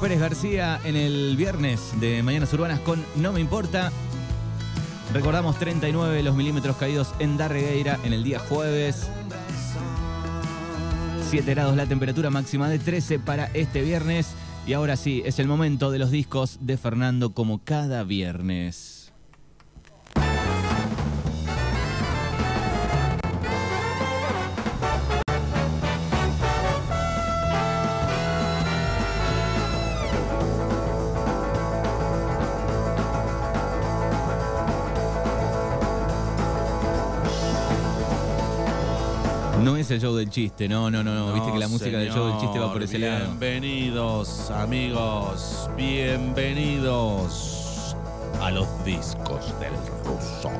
Pérez García en el viernes de Mañanas Urbanas con No Me Importa. Recordamos 39 los milímetros caídos en Darregueira en el día jueves. 7 grados la temperatura máxima de 13 para este viernes. Y ahora sí, es el momento de los discos de Fernando como cada viernes. No es el show del chiste, no, no, no, no. Viste que la música del show del chiste va por ese lado. Bienvenidos, amigos, bienvenidos a los discos del ruso.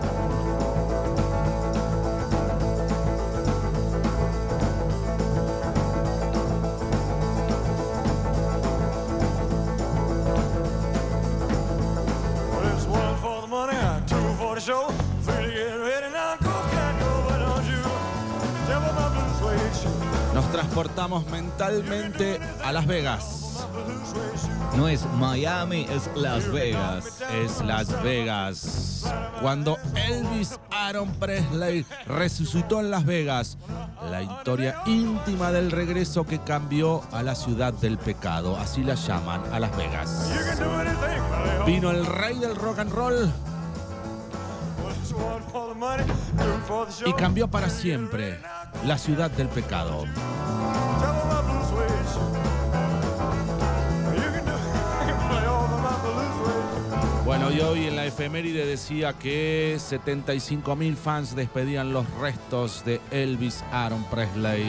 Nos transportamos mentalmente a Las Vegas. No es Miami, es Las Vegas. Es Las Vegas. Cuando Elvis Aaron Presley resucitó en Las Vegas. La historia íntima del regreso que cambió a la ciudad del pecado. Así la llaman a Las Vegas. Vino el rey del rock and roll y cambió para siempre la ciudad del pecado. Bueno, y hoy en la efeméride decía que 75 mil fans despedían los restos de Elvis Aaron Presley.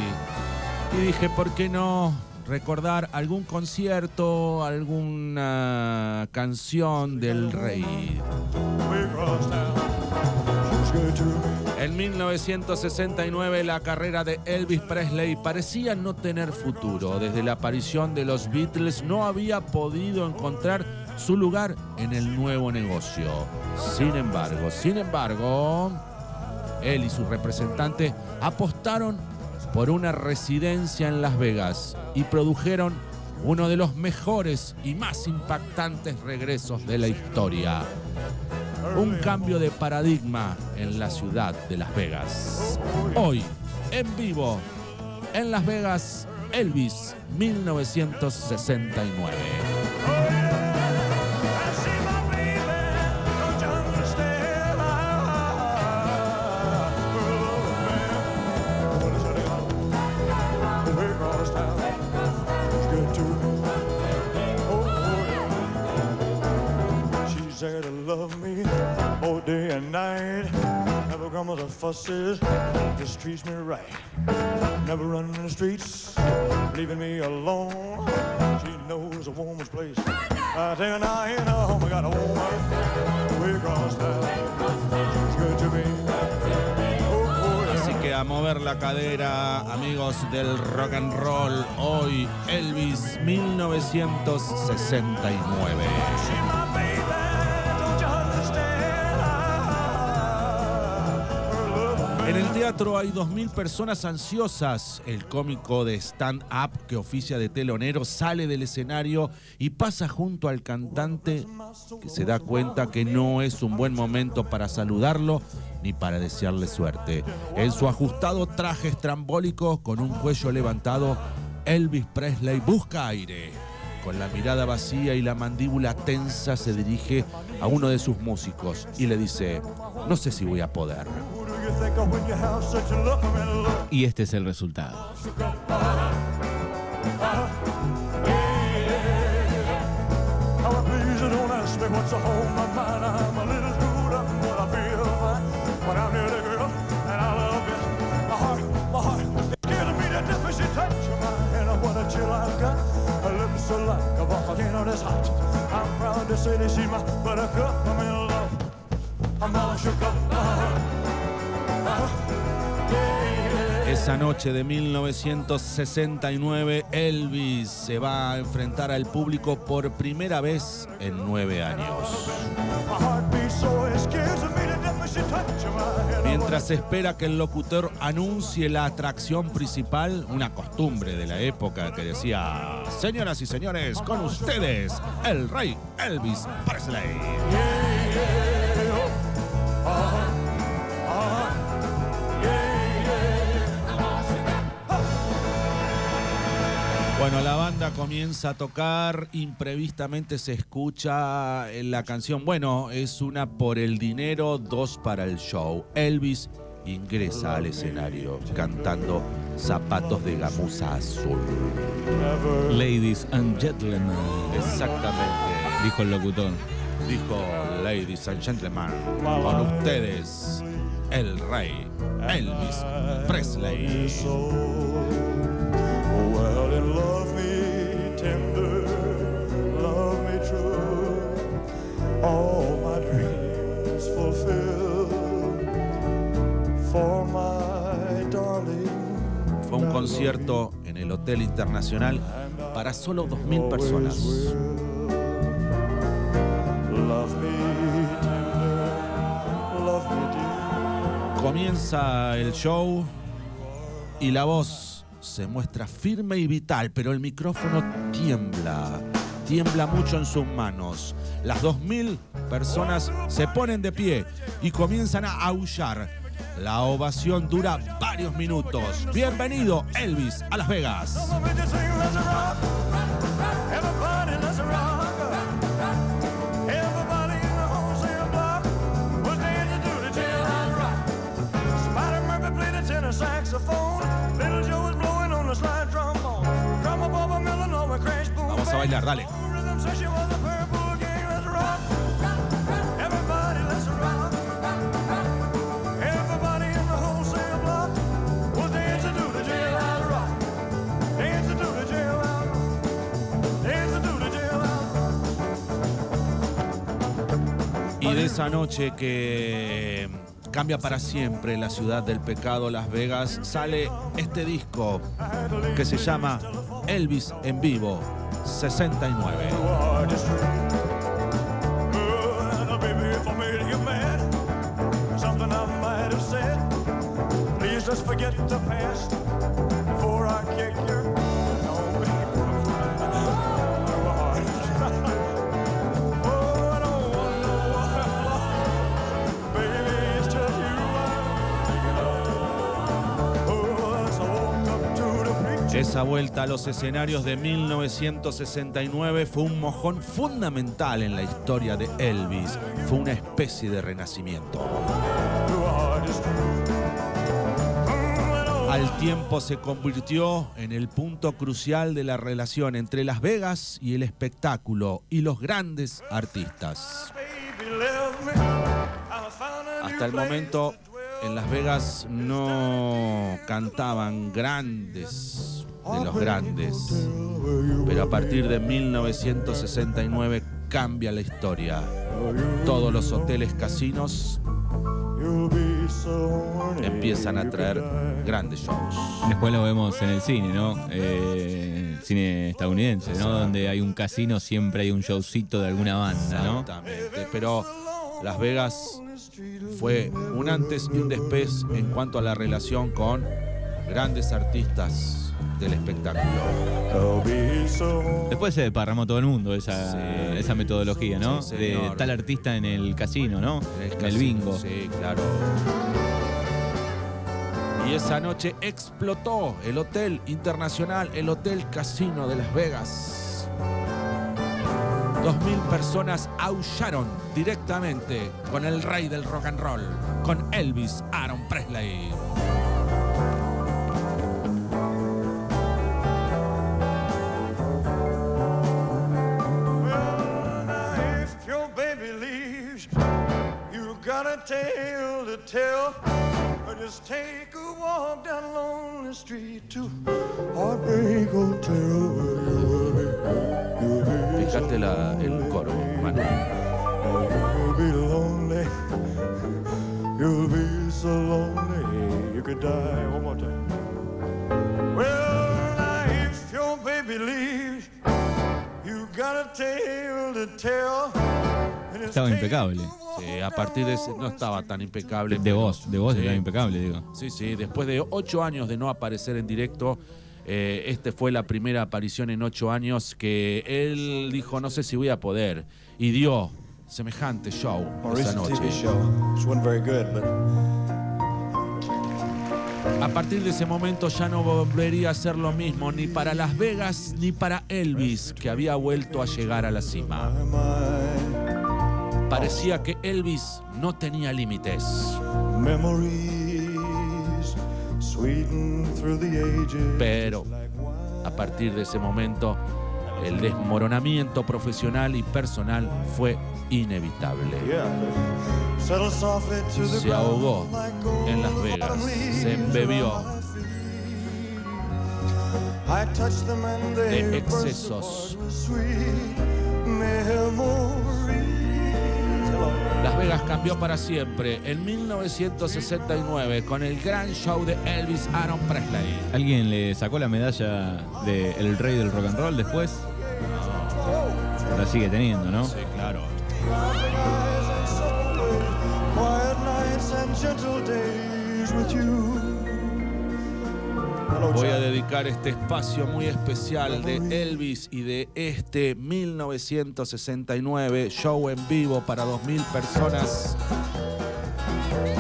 Y dije, ¿por qué no recordar algún concierto, alguna canción del rey? En 1969 la carrera de Elvis Presley parecía no tener futuro. Desde la aparición de los Beatles no había podido encontrar su lugar en el nuevo negocio. Sin embargo, sin embargo, él y su representante apostaron por una residencia en Las Vegas y produjeron uno de los mejores y más impactantes regresos de la historia. Un cambio de paradigma en la ciudad de Las Vegas. Hoy, en vivo, en Las Vegas, Elvis 1969. Fusses, just treats me right. Never running in the streets, leaving me alone. She knows a woman's place. Oh, a mover la cadera, amigos del rock and roll, hoy Elvis 1969. En el teatro hay 2.000 personas ansiosas. El cómico de stand-up que oficia de telonero sale del escenario y pasa junto al cantante que se da cuenta que no es un buen momento para saludarlo ni para desearle suerte. En su ajustado traje estrambólico con un cuello levantado, Elvis Presley busca aire. Con la mirada vacía y la mandíbula tensa se dirige a uno de sus músicos y le dice, no sé si voy a poder. Y este es el resultado. I'm all shook up. Esa noche de 1969, Elvis se va a enfrentar al público por primera vez en nueve años. Mientras espera que el locutor anuncie la atracción principal, una costumbre de la época que decía, señoras y señores, con ustedes, el rey Elvis Presley. Bueno, la banda comienza a tocar, imprevistamente se escucha en la canción, bueno, es una por el dinero, dos para el show. Elvis ingresa al escenario cantando Zapatos de Gamuza Azul. Ladies and gentlemen, Exactamente, dijo el locutor. dijo Ladies and Gentlemen, con ustedes, el rey Elvis Presley. Fue un concierto en el Hotel Internacional para solo 2.000 personas. Comienza el show y la voz se muestra firme y vital, pero el micrófono tiembla. Tiembla mucho en sus manos. Las 2.000 personas se ponen de pie y comienzan a aullar. La ovación dura varios minutos. Bienvenido, Elvis, a Las Vegas. Everybody sing, let's rock. Esa noche que cambia para siempre la ciudad del pecado, Las Vegas, sale este disco que se llama Elvis en vivo 69. hard is true. Well, Esa vuelta a los escenarios de 1969 fue un mojón fundamental en la historia de Elvis. Fue una especie de renacimiento. Al tiempo se convirtió en el punto crucial de la relación entre Las Vegas y el espectáculo y los grandes artistas. Hasta el momento en Las Vegas no cantaban grandes de los grandes, pero a partir de 1969 cambia la historia. Todos los hoteles casinos empiezan a traer grandes shows. Después lo vemos en el cine, ¿no? Eh, cine estadounidense, ¿no? Donde hay un casino, siempre hay un showcito de alguna banda, ¿no? Exactamente, pero Las Vegas fue un antes y un después en cuanto a la relación con grandes artistas del espectáculo. Después se desparramó todo el mundo esa, Sí. esa metodología, ¿no? Sí, de tal artista en el casino, ¿no? En el, casino, bingo. Sí, claro. Y esa noche explotó el Hotel Internacional, el Hotel Casino de Las Vegas. Dos mil personas aullaron directamente con el rey del rock and roll, con Elvis Aaron Presley. Got a tale to tell. Just take a walk down lonely street to Heartbreak Hotel. La, el coro, be lonely. You'll be so lonely. You could die one more time. Well, if your baby leaves, got a tale to tell. Estaba impecable. Sí, a partir de ese no estaba tan impecable. De voz, de voz sí, impecable, digo. Sí, sí, después de ocho años de no aparecer en directo, eh, este fue la primera aparición en ocho años que él dijo, no sé si voy a poder, y dio semejante show esa noche. A partir de ese momento ya no volvería a ser lo mismo ni para Las Vegas ni para Elvis, que había vuelto a llegar a la cima. Parecía que Elvis no tenía límites. Pero a partir de ese momento, el desmoronamiento profesional y personal fue inevitable. Se ahogó en Las Vegas, se embebió around my Vegas cambió para siempre en 1969 con el gran show de Elvis Aaron Presley. ¿Alguien le sacó la medalla de El Rey del Rock and Roll después? La sigue teniendo, ¿no? Sí, claro. Quiet nights and gentle days with you. Voy a dedicar este espacio muy especial de Elvis y de este 1969 show en vivo para 2.000 personas.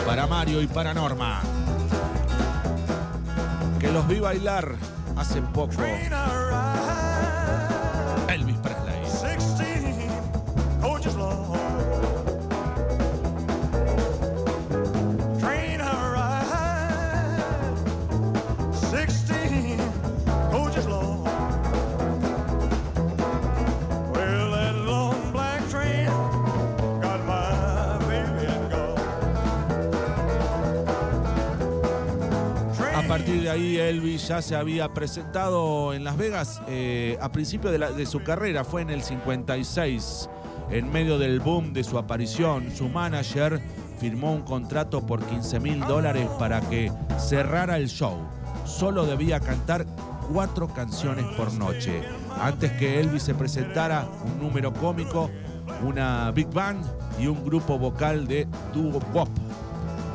Para Mario y para Norma. Que los vi bailar hace poco. De ahí Elvis ya se había presentado en Las Vegas eh, a principio de su carrera, fue en el 56, en medio del boom de su aparición. Su manager firmó un contrato por 15 mil dólares para que cerrara el show. Solo debía cantar cuatro canciones por noche. Antes que Elvis se presentara, un número cómico, una big band y un grupo vocal de dúo pop.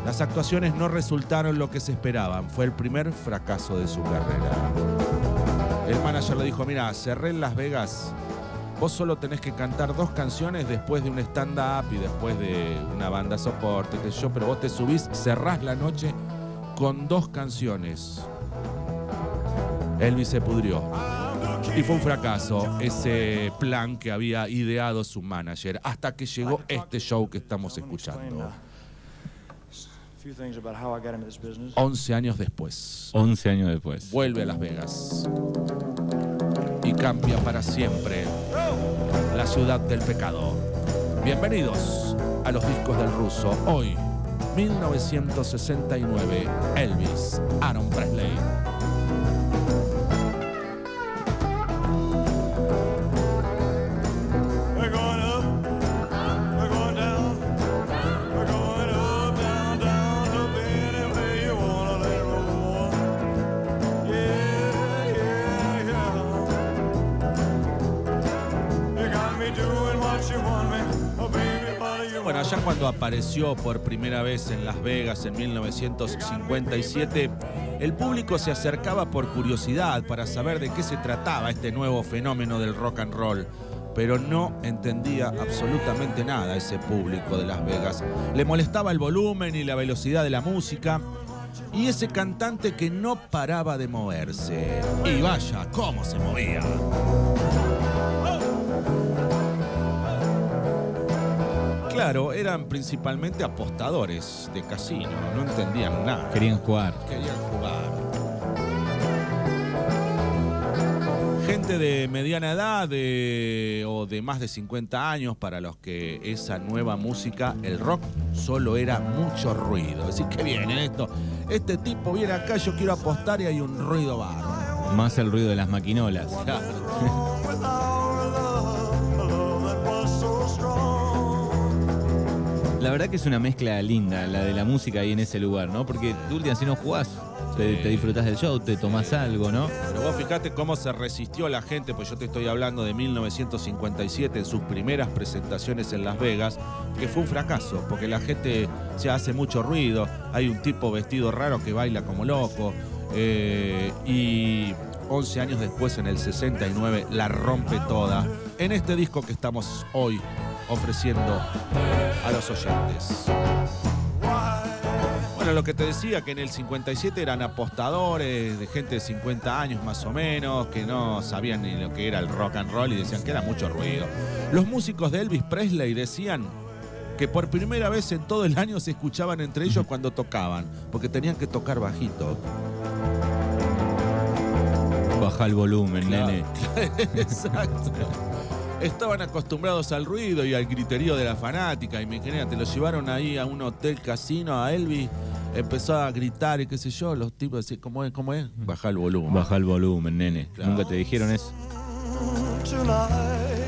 Las actuaciones no resultaron lo que se esperaban. Fue el primer fracaso de su carrera. El manager le dijo, mira, cerré en Las Vegas. Vos solo tenés que cantar dos canciones después de un stand-up y después de una banda soporte, sé yo, pero vos te subís, cerrás la noche con dos canciones. Elvis se pudrió. Y fue un fracaso ese plan que había ideado su manager, hasta que llegó este show que estamos escuchando. A few things about how I got into this business. 11 años después. 11 años después. Vuelve a Las Vegas. Y cambia para siempre la ciudad del pecado. Bienvenidos a los discos del ruso. Hoy, 1969, Elvis, Aaron Presley. Allá cuando apareció por primera vez en Las Vegas en 1957, el público se acercaba por curiosidad para saber de qué se trataba este nuevo fenómeno del rock and roll. Pero no entendía absolutamente nada ese público de Las Vegas. Le molestaba el volumen y la velocidad de la música y ese cantante que no paraba de moverse. Y vaya, cómo se movía. Claro, eran principalmente apostadores de casino, no entendían nada. Querían jugar. Querían jugar. Gente de mediana edad de- o de más de 50 años para los que esa nueva música, el rock, solo era mucho ruido. Decir, que viene esto? Este tipo viene acá, yo quiero apostar y hay un ruido bárbaro. Más el ruido de las maquinolas. Claro. La verdad que es una mezcla linda, la de la música ahí en ese lugar, ¿no? Porque tú, última, si no jugás, te, te disfrutás del show, te tomás algo, ¿no? Pero vos fijate cómo se resistió la gente, pues yo te estoy hablando de 1957, en sus primeras presentaciones en Las Vegas, que fue un fracaso, porque la gente se hace mucho ruido, hay un tipo vestido raro que baila como loco, eh, y 11 años después, en el 69, la rompe toda, en este disco que estamos hoy ofreciendo a los oyentes. Bueno, lo que te decía, que en el 57 eran apostadores de gente de 50 años más o menos, que no sabían ni lo que era el rock and roll y decían que era mucho ruido. Los músicos de Elvis Presley decían que por primera vez en todo el año se escuchaban entre ellos cuando tocaban, porque tenían que tocar bajito. Baja el volumen, Claro. nene. Exacto. Estaban acostumbrados al ruido y al griterío de la fanática. Imagínate, lo llevaron ahí a un hotel casino, a Elvis, empezó a gritar y qué sé yo. Los tipos decían, ¿cómo es? ¿Cómo es? Baja el volumen. Baja el volumen, nene. Claro. Nunca te dijeron eso.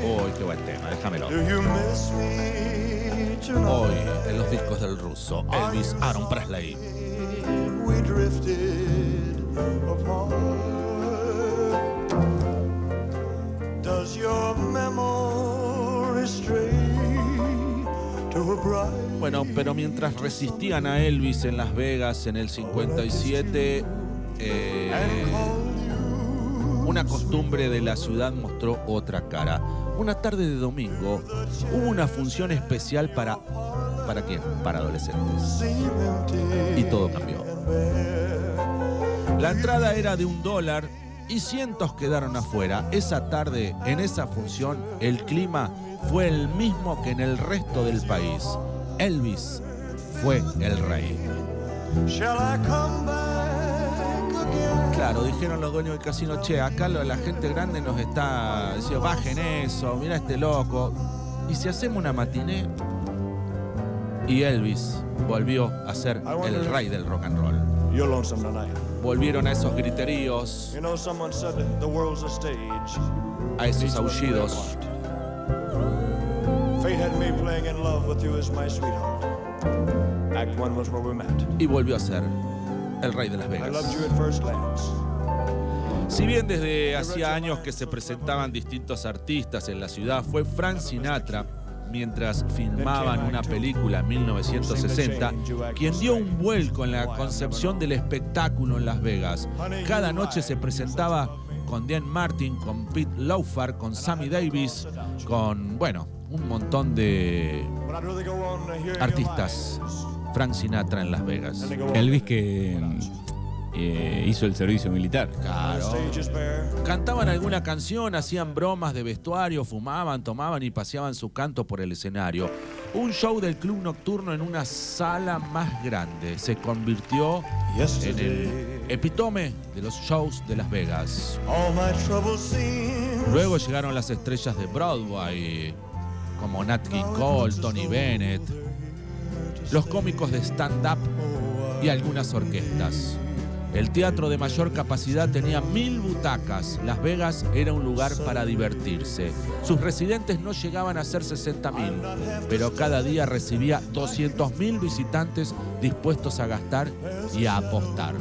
Uy, qué buen tema, déjamelo. do you miss me tonight? Hoy, en los discos del ruso, Elvis Aaron Presley. we drifted apart. Does your Bueno, pero mientras resistían a Elvis en Las Vegas en el 57, eh, una costumbre de la ciudad mostró otra cara. Una tarde de domingo hubo una función especial para... ¿Para quién? Para adolescentes. Y todo cambió. La entrada era de un dólar y cientos quedaron afuera. Esa tarde, en esa función, el clima fue el mismo que en el resto del país. Elvis fue el rey. Claro, dijeron los dueños del casino, che, acá la gente grande nos está diciendo, bajen eso, mira este loco. Y si hacemos una matiné, y Elvis volvió a ser el rey del rock and roll. Volvieron a esos griteríos, You know, someone said the world's a esos aullidos. Y volvió a ser el rey de Las I loved you Vegas. at first glance. Si bien desde hacía años que se presentaban distintos artistas en la ciudad, fue Frank Sinatra, mientras filmaban una película en 1960, quien dio un vuelco en la concepción del espectáculo en Las Vegas. Cada noche se presentaba con Dean Martin, con Pete Laufar, con Sammy Davis, con, bueno, un montón de artistas. Frank Sinatra en Las Vegas. Elvis que eh, hizo el servicio militar. Claro. Cantaban alguna canción, hacían bromas de vestuario, fumaban, tomaban y paseaban su canto por el escenario. Un show del club nocturno en una sala más grande se convirtió en el epitome de los shows de Las Vegas. Luego llegaron las estrellas de Broadway, como Nat King Cole, Tony Bennett, los cómicos de stand-up y algunas orquestas. El teatro de mayor capacidad tenía mil butacas. Las Vegas era un lugar para divertirse. Sus residentes no llegaban a ser 60 mil, pero cada día recibía 200 mil visitantes dispuestos a gastar y a apostar.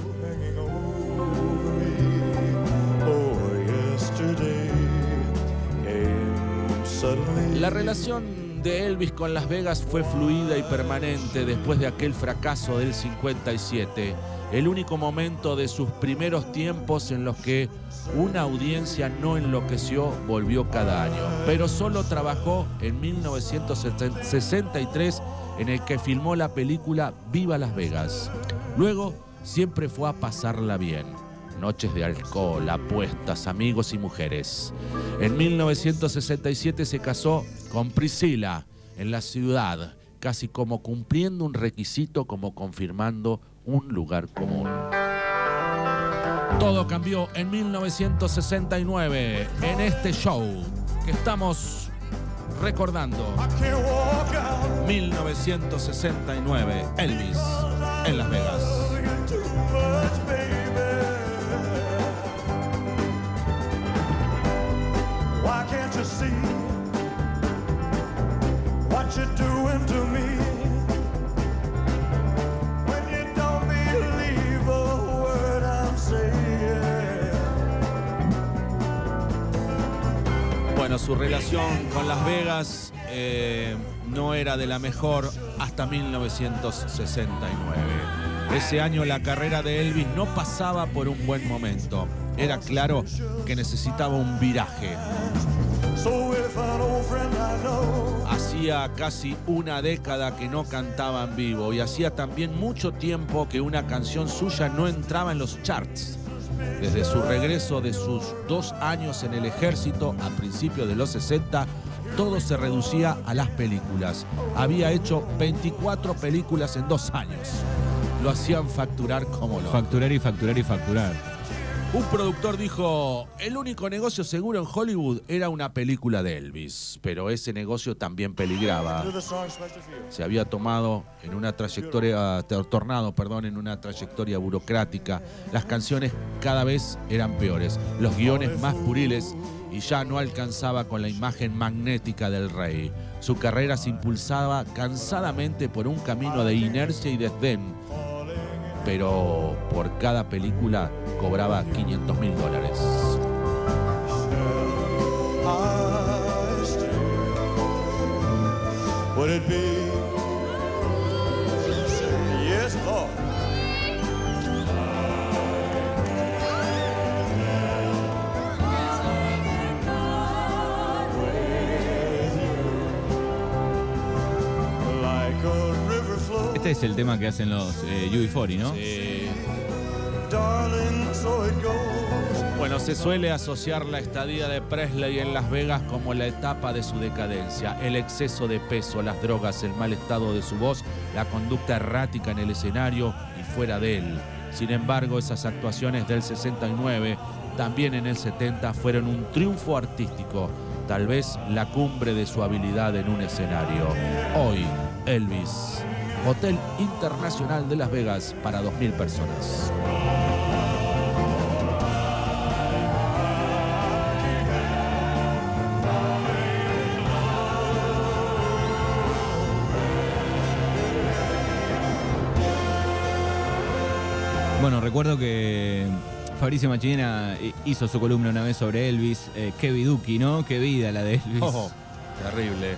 La relación de Elvis con Las Vegas fue fluida y permanente después de aquel fracaso del 57, el único momento de sus primeros tiempos en los que una audiencia no enloqueció volvió cada año, pero solo trabajó en 1963 en el que filmó la película Viva Las Vegas. Luego siempre fue a pasarla bien. Noches de alcohol, apuestas, amigos y mujeres. En 1967 se casó con Priscila en la ciudad, casi como cumpliendo un requisito, como confirmando un lugar común. Todo cambió en 1969 en este show que estamos recordando. I can't walk out 1969, Elvis en Las Vegas. you. Why can't you see what you're doing su relación con Las Vegas eh, no era de la mejor hasta 1969. Ese año la carrera de Elvis no pasaba por un buen momento. Era claro que necesitaba un viraje. Hacía casi una década que no cantaba en vivo y hacía también mucho tiempo que una canción suya no entraba en los charts. Desde su regreso de sus dos años en el ejército a principios de los 60, todo se reducía a las películas. Había hecho 24 películas en dos años. Lo hacían facturar como lo. Facturar y facturar y facturar. Un productor dijo, el único negocio seguro en Hollywood era una película de Elvis, pero ese negocio también peligraba. Se había tomado en una trayectoria, tor- tornado, perdón, en una trayectoria burocrática. Las canciones cada vez eran peores, los guiones más puriles y ya no alcanzaba con la imagen magnética del rey. Su carrera se impulsaba cansadamente por un camino de inercia y desdén, pero por cada película cobraba 500 mil dólares. Este es el tema que hacen los eh, UB40, ¿no? Goes. Bueno, se suele asociar la estadía de Presley en Las Vegas como la etapa de su decadencia. El exceso de peso, las drogas, el mal estado de su voz, la conducta errática en el escenario y fuera de él. Sin embargo, esas actuaciones del 69, también en el 70, fueron un triunfo artístico, tal vez la cumbre de su habilidad en un escenario. Hoy, Elvis, Hotel Internacional de Las Vegas para 2.000 personas. Bueno, recuerdo que Fabricio Machinera hizo su columna una vez sobre Elvis. Eh, qué viduki, ¿no? Qué vida la de Elvis. Oh, terrible.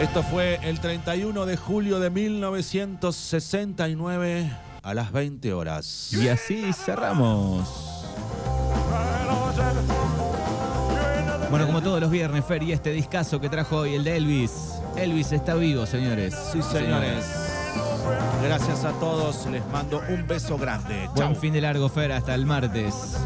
Esto fue el 31 de julio de 1969 a las 20 horas. Y así cerramos. Bueno, como todos los viernes, Fer, y este discazo que trajo hoy, el de Elvis. Elvis está vivo, señores. Sí, señores. Gracias a todos. Les mando un beso grande. Buen Chau. fin de largo, Fer, hasta el martes.